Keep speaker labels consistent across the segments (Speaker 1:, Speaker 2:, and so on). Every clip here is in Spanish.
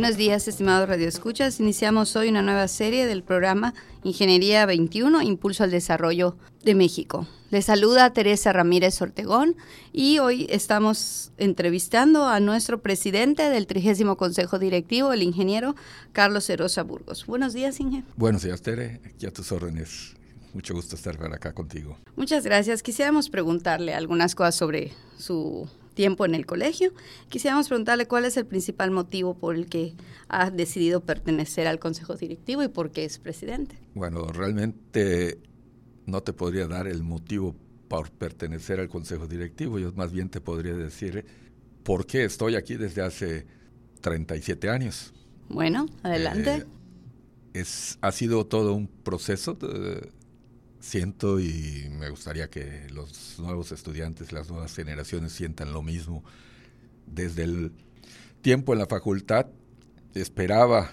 Speaker 1: Buenos días, estimados radioescuchas. Iniciamos hoy una nueva serie del programa Ingeniería 21, Impulso al Desarrollo de México. Les saluda Teresa Ramírez Ortegón y hoy estamos entrevistando a nuestro presidente del trigésimo Consejo Directivo, el ingeniero Carlos Erosa Burgos. Buenos días, Inge.
Speaker 2: Buenos días, Tere. Aquí a tus órdenes. Mucho gusto estar acá contigo.
Speaker 1: Muchas gracias. Quisiéramos preguntarle algunas cosas sobre su tiempo en el colegio. Quisiéramos preguntarle cuál es el principal motivo por el que ha decidido pertenecer al Consejo Directivo y por qué es presidente.
Speaker 2: Bueno, realmente no te podría dar el motivo por pertenecer al Consejo Directivo. Yo más bien te podría decir por qué estoy aquí desde hace 37 años.
Speaker 1: Bueno, adelante. Eh,
Speaker 2: es, ha sido todo un proceso. De, siento y me gustaría que los nuevos estudiantes, las nuevas generaciones sientan lo mismo. Desde el tiempo en la facultad esperaba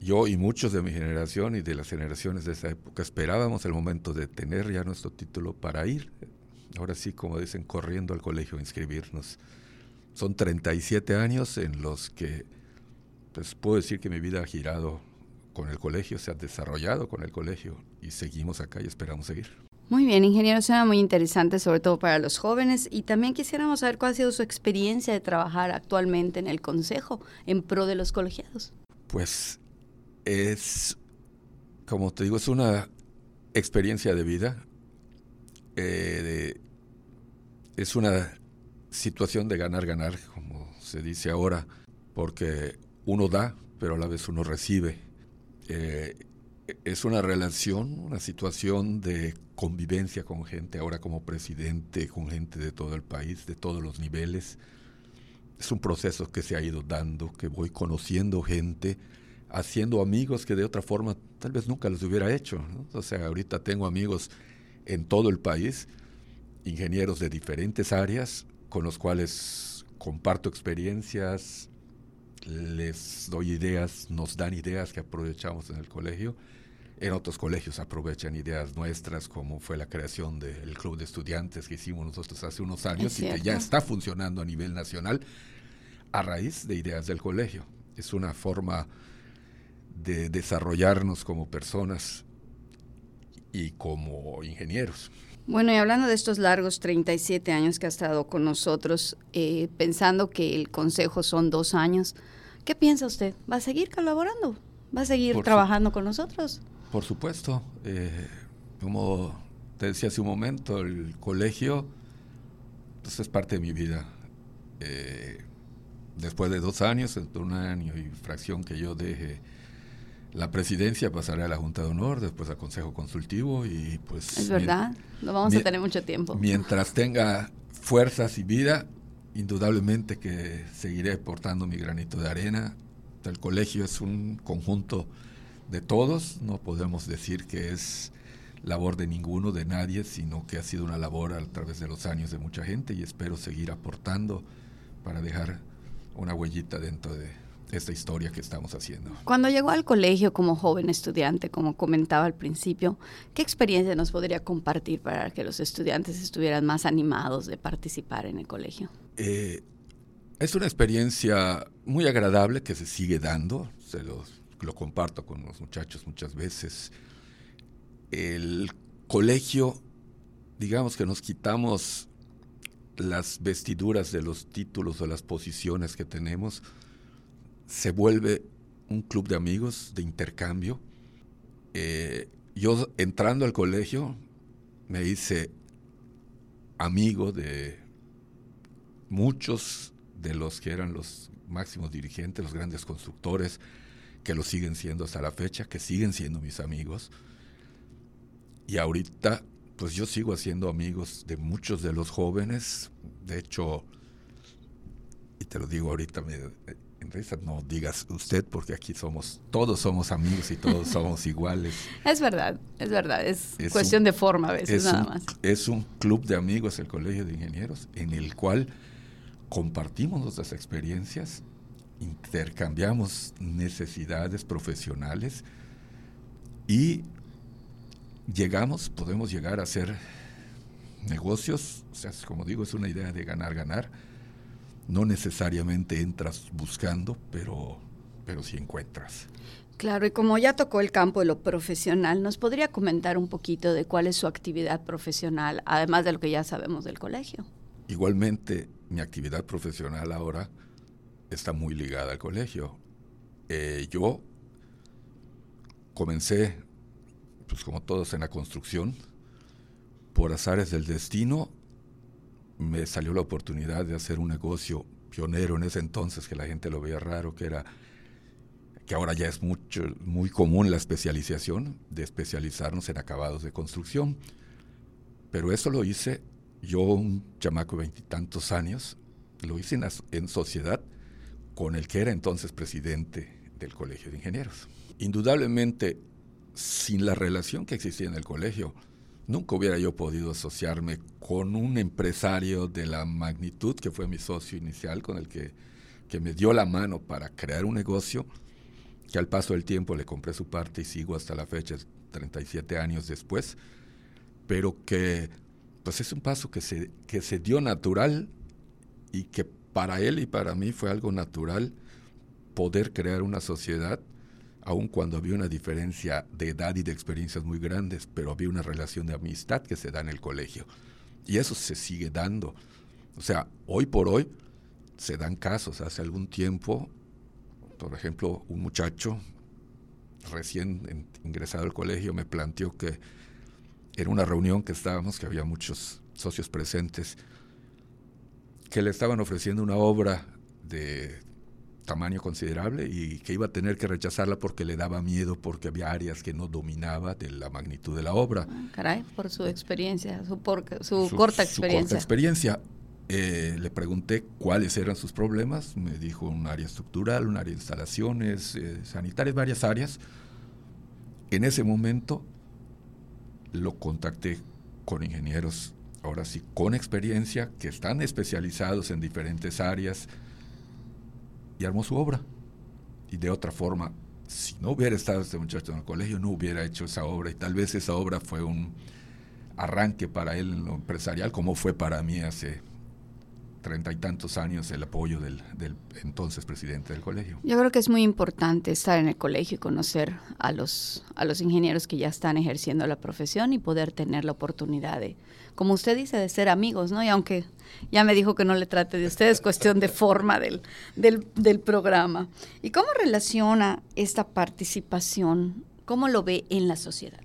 Speaker 2: yo y muchos de mi generación y de las generaciones de esa época esperábamos el momento de tener ya nuestro título para ir, ahora sí, como dicen, corriendo al colegio a inscribirnos. Son 37 años en los que, pues puedo decir que mi vida ha girado con el colegio, se ha desarrollado con el colegio y seguimos acá y esperamos seguir.
Speaker 1: Muy bien, ingeniero, suena muy interesante, sobre todo para los jóvenes. Y también quisiéramos saber cuál ha sido su experiencia de trabajar actualmente en el Consejo en pro de los colegiados.
Speaker 2: Pues es, como te digo, es una experiencia de vida. Eh, es una situación de ganar-ganar, como se dice ahora, porque uno da, pero a la vez uno recibe. Eh, es una relación, una situación de convivencia con gente, ahora como presidente, con gente de todo el país, de todos los niveles. Es un proceso que se ha ido dando, que voy conociendo gente, haciendo amigos que de otra forma tal vez nunca los hubiera hecho. O sea, ahorita tengo amigos en todo el país, ingenieros de diferentes áreas, con los cuales comparto experiencias, les doy ideas, nos dan ideas que aprovechamos en el colegio. En otros colegios aprovechan ideas nuestras, como fue la creación del club de estudiantes que hicimos nosotros hace unos años y que ya está funcionando a nivel nacional a raíz de ideas del colegio. Es una forma de desarrollarnos como personas y como ingenieros.
Speaker 1: Bueno, y hablando de estos largos 37 años que ha estado con nosotros, eh, pensando que el consejo son dos años, ¿qué piensa usted? ¿Va a seguir colaborando? ¿Va a seguir trabajando con nosotros?
Speaker 2: Por supuesto. Eh, como te decía hace un momento, el colegio pues, es parte de mi vida. Eh, después de dos años, de un año y fracción que yo deje la presidencia pasará a la Junta de Honor, después al Consejo Consultivo y pues...
Speaker 1: Es verdad, no vamos a tener mucho tiempo.
Speaker 2: Mientras tenga fuerzas y vida, indudablemente que seguiré aportando mi granito de arena. El colegio es un conjunto de todos, no podemos decir que es labor de ninguno, de nadie, sino que ha sido una labor a través de los años de mucha gente y espero seguir aportando para dejar una huellita dentro de, esta historia que estamos haciendo.
Speaker 1: Cuando llegó al colegio como joven estudiante, como comentaba al principio, ¿qué experiencia nos podría compartir para que los estudiantes estuvieran más animados de participar en el colegio?
Speaker 2: Eh, es una experiencia muy agradable que se sigue dando, se lo comparto con los muchachos muchas veces. El colegio, digamos que nos quitamos las vestiduras de los títulos o las posiciones que tenemos se vuelve un club de amigos, de intercambio. Eh, yo entrando al colegio me hice amigo de muchos de los que eran los máximos dirigentes, los grandes constructores, que lo siguen siendo hasta la fecha, que siguen siendo mis amigos. Y ahorita, pues yo sigo haciendo amigos de muchos de los jóvenes. De hecho, y te lo digo ahorita, me, no digas usted porque aquí somos, todos somos amigos y todos somos iguales.
Speaker 1: Es verdad, es verdad, es, cuestión de forma a veces nada más.
Speaker 2: Es un club de amigos el Colegio de Ingenieros en el cual compartimos nuestras experiencias intercambiamos necesidades profesionales y llegamos, podemos llegar a hacer negocios, o sea, como digo, es una idea de ganar, ganar. No necesariamente entras buscando, pero, pero sí encuentras.
Speaker 1: Claro, y como ya tocó el campo de lo profesional, ¿nos podría comentar un poquito de cuál es su actividad profesional, además de lo que ya sabemos del colegio?
Speaker 2: Igualmente, mi actividad profesional ahora está muy ligada al colegio. Eh, yo comencé, pues como todos, en la construcción. Por azares del destino, me salió la oportunidad de hacer un negocio pionero en ese entonces, que la gente lo veía raro, que era que ahora ya es mucho, muy común la especialización, de especializarnos en acabados de construcción. Pero eso lo hice yo, un chamaco de veintitantos años, lo hice en, en sociedad con el que era entonces presidente del Colegio de Ingenieros. Indudablemente, sin la relación que existía en el colegio, nunca hubiera yo podido asociarme con un empresario de la magnitud que fue mi socio inicial, con el que, que me dio la mano para crear un negocio, que al paso del tiempo le compré su parte y sigo hasta la fecha, 37 años después, pero que pues es un paso que se, que se dio natural y que para él y para mí fue algo natural poder crear una sociedad, aun cuando había una diferencia de edad y de experiencias muy grandes, pero había una relación de amistad que se da en el colegio. Y eso se sigue dando. O sea, hoy por hoy se dan casos. Hace algún tiempo, por ejemplo, un muchacho recién ingresado al colegio me planteó que en una reunión que estábamos, que había muchos socios presentes, que le estaban ofreciendo una obra de tamaño considerable y que iba a tener que rechazarla porque le daba miedo, porque había áreas que no dominaba de la magnitud de la obra.
Speaker 1: Ah, caray, por su experiencia, su, su, corta experiencia. Su corta
Speaker 2: experiencia. Eh, le pregunté cuáles eran sus problemas, me dijo un área estructural, un área de instalaciones, eh, sanitarias, varias áreas. En ese momento lo contacté con ingenieros ahora sí, con experiencia, que están especializados en diferentes áreas, y armó su obra. Y de otra forma, si no hubiera estado este muchacho en el colegio, no hubiera hecho esa obra, y tal vez esa obra fue un arranque para él en lo empresarial, como fue para mí hace treinta y tantos años el apoyo del, entonces presidente del colegio.
Speaker 1: Yo creo que es muy importante estar en el colegio y conocer a los, a los ingenieros que ya están ejerciendo la profesión y poder tener la oportunidad de, como usted dice, de ser amigos, ¿no? Y aunque ya me dijo que no le trate de usted, es cuestión de forma del, del, del programa. ¿Y cómo relaciona esta participación, cómo lo ve en la sociedad?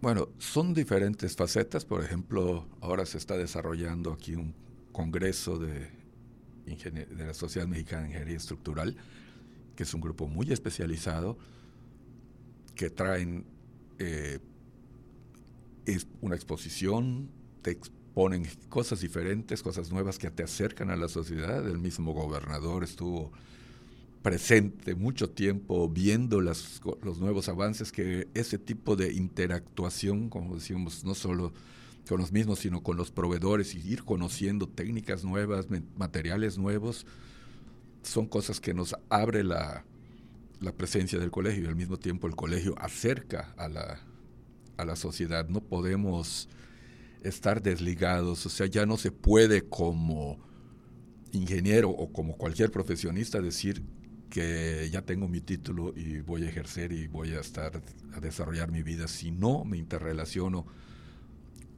Speaker 2: Bueno, son diferentes facetas. Por ejemplo, ahora se está desarrollando aquí un Congreso de, la Sociedad Mexicana de Ingeniería Estructural, que es un grupo muy especializado, que traen eh, una exposición, te exponen cosas diferentes, cosas nuevas que te acercan a la sociedad. El mismo gobernador estuvo presente mucho tiempo viendo los nuevos avances, que ese tipo de interactuación, como decíamos, no solo con los mismos, sino con los proveedores y ir conociendo técnicas nuevas, materiales nuevos, son cosas que nos abre la, la presencia del colegio y al mismo tiempo el colegio acerca a la, a la sociedad. No podemos estar desligados, o sea, ya no se puede como ingeniero o como cualquier profesionista decir que ya tengo mi título y voy a ejercer y voy a estar a desarrollar mi vida si no me interrelaciono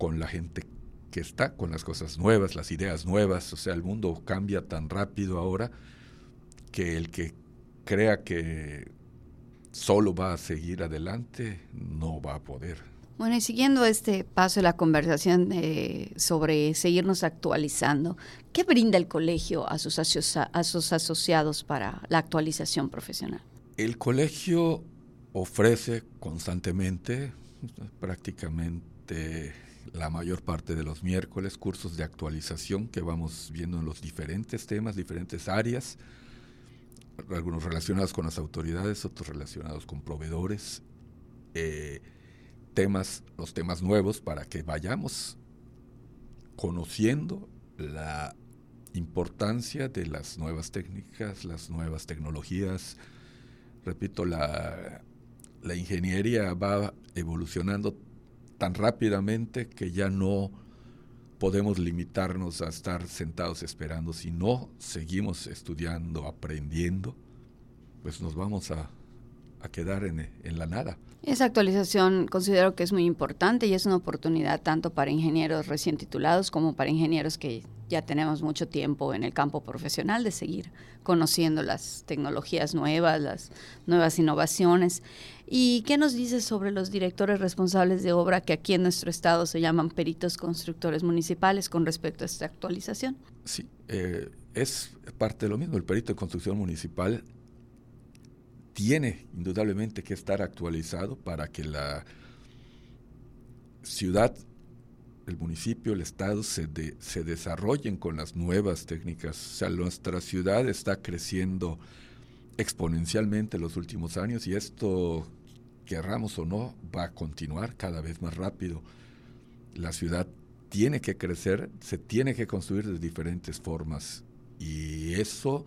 Speaker 2: con la gente que está, con las cosas nuevas, las ideas nuevas. O sea, el mundo cambia tan rápido ahora que el que crea que solo va a seguir adelante no va a poder.
Speaker 1: Bueno, y siguiendo este paso de la conversación eh, sobre seguirnos actualizando, ¿qué brinda el colegio a sus, a sus asociados para la actualización profesional?
Speaker 2: El colegio ofrece constantemente, prácticamente la mayor parte de los miércoles cursos de actualización que vamos viendo en los diferentes temas, diferentes áreas, algunos relacionados con las autoridades, otros relacionados con proveedores, eh, temas, los temas nuevos para que vayamos conociendo la importancia de las nuevas técnicas, las nuevas tecnologías. Repito, la, la ingeniería va evolucionando tan rápidamente que ya no podemos limitarnos a estar sentados esperando. Si no seguimos estudiando, aprendiendo, pues nos vamos a, a quedar en, en, la nada.
Speaker 1: Esa actualización considero que es muy importante y es una oportunidad tanto para ingenieros recién titulados como para ingenieros que ya tenemos mucho tiempo en el campo profesional de seguir conociendo las tecnologías nuevas, las nuevas innovaciones. ¿Y qué nos dices sobre los directores responsables de obra que aquí en nuestro estado se llaman peritos constructores municipales con respecto a esta actualización?
Speaker 2: Sí, eh, es parte de lo mismo. El perito de construcción municipal tiene indudablemente que estar actualizado para que la ciudad, el municipio, el Estado se, se desarrollen con las nuevas técnicas. O sea, nuestra ciudad está creciendo exponencialmente en los últimos años y esto, querramos o no, va a continuar cada vez más rápido. La ciudad tiene que crecer, se tiene que construir de diferentes formas y eso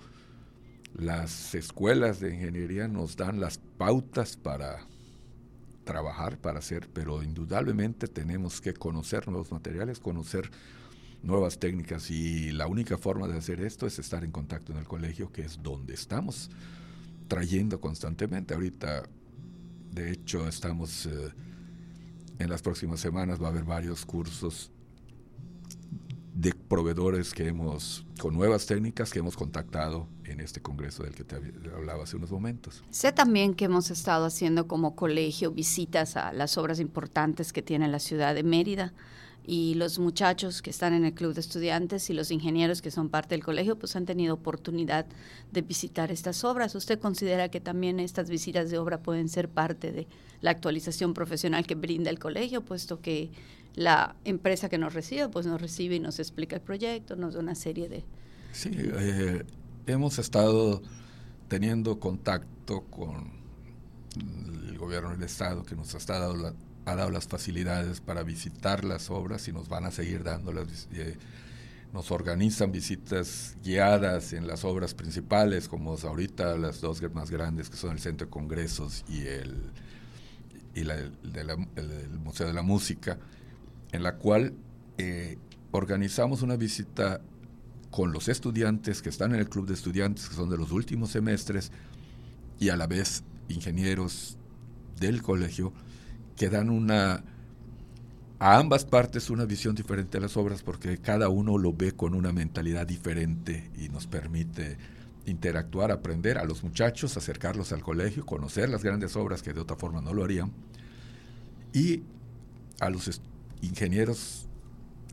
Speaker 2: las escuelas de ingeniería nos dan las pautas para trabajar, para hacer, pero indudablemente tenemos que conocer nuevos materiales, conocer nuevas técnicas y la única forma de hacer esto es estar en contacto en el colegio, que es donde estamos trayendo constantemente. Ahorita, de hecho, estamos eh, en las próximas semanas, va a haber varios cursos de proveedores que hemos, con nuevas técnicas que hemos contactado en este congreso del que te hablaba hace unos momentos.
Speaker 1: Sé también que hemos estado haciendo como colegio visitas a las obras importantes que tiene la ciudad de Mérida y los muchachos que están en el club de estudiantes y los ingenieros que son parte del colegio pues han tenido oportunidad de visitar estas obras. ¿Usted considera que también estas visitas de obra pueden ser parte de la actualización profesional que brinda el colegio, puesto que la empresa que nos recibe, pues nos recibe y nos explica el proyecto, nos da una serie de...
Speaker 2: Sí, eh, hemos estado teniendo contacto con el gobierno del Estado que nos ha dado, ha dado las facilidades para visitar las obras y nos van a seguir dándolas. Eh, nos organizan visitas guiadas en las obras principales, como ahorita las dos más grandes, que son el Centro de Congresos y el, y el, el Museo de la Música en la cual eh, organizamos una visita con los estudiantes que están en el club de estudiantes, que son de los últimos semestres, y a la vez ingenieros del colegio, que dan una a ambas partes una visión diferente de las obras porque cada uno lo ve con una mentalidad diferente y nos permite interactuar, aprender a los muchachos, acercarlos al colegio, conocer las grandes obras que de otra forma no lo harían y a los ingenieros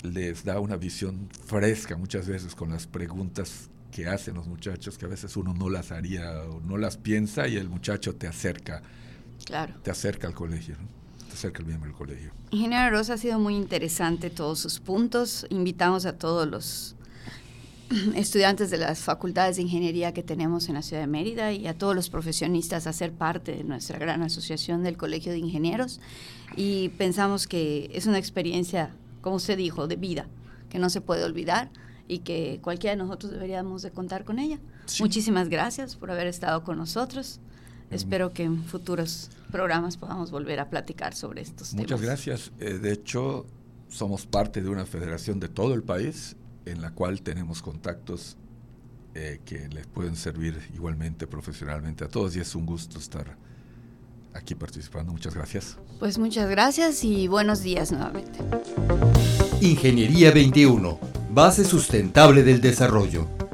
Speaker 2: les da una visión fresca muchas veces con las preguntas que hacen los muchachos, que a veces uno no las haría o no las piensa y el muchacho te acerca.
Speaker 1: Claro.
Speaker 2: Te acerca al colegio, te acerca el miembro del colegio.
Speaker 1: Ingeniero Rosa, ha sido muy interesante todos sus puntos. Invitamos a todos los estudiantes de las facultades de ingeniería que tenemos en la ciudad de Mérida y a todos los profesionistas a ser parte de nuestra gran asociación del Colegio de Ingenieros y pensamos que es una experiencia, como usted dijo, de vida, que no se puede olvidar y que cualquiera de nosotros deberíamos de contar con ella. Muchísimas gracias por haber estado con nosotros. Espero que en futuros programas podamos volver a platicar sobre estos
Speaker 2: temas. Muchas gracias. Eh, de hecho, somos parte de una federación de todo el país en la cual tenemos contactos eh, que les pueden servir igualmente profesionalmente a todos y es un gusto estar aquí participando. Muchas gracias.
Speaker 1: Pues muchas gracias y buenos días nuevamente.
Speaker 3: Ingeniería 21, base sustentable del desarrollo.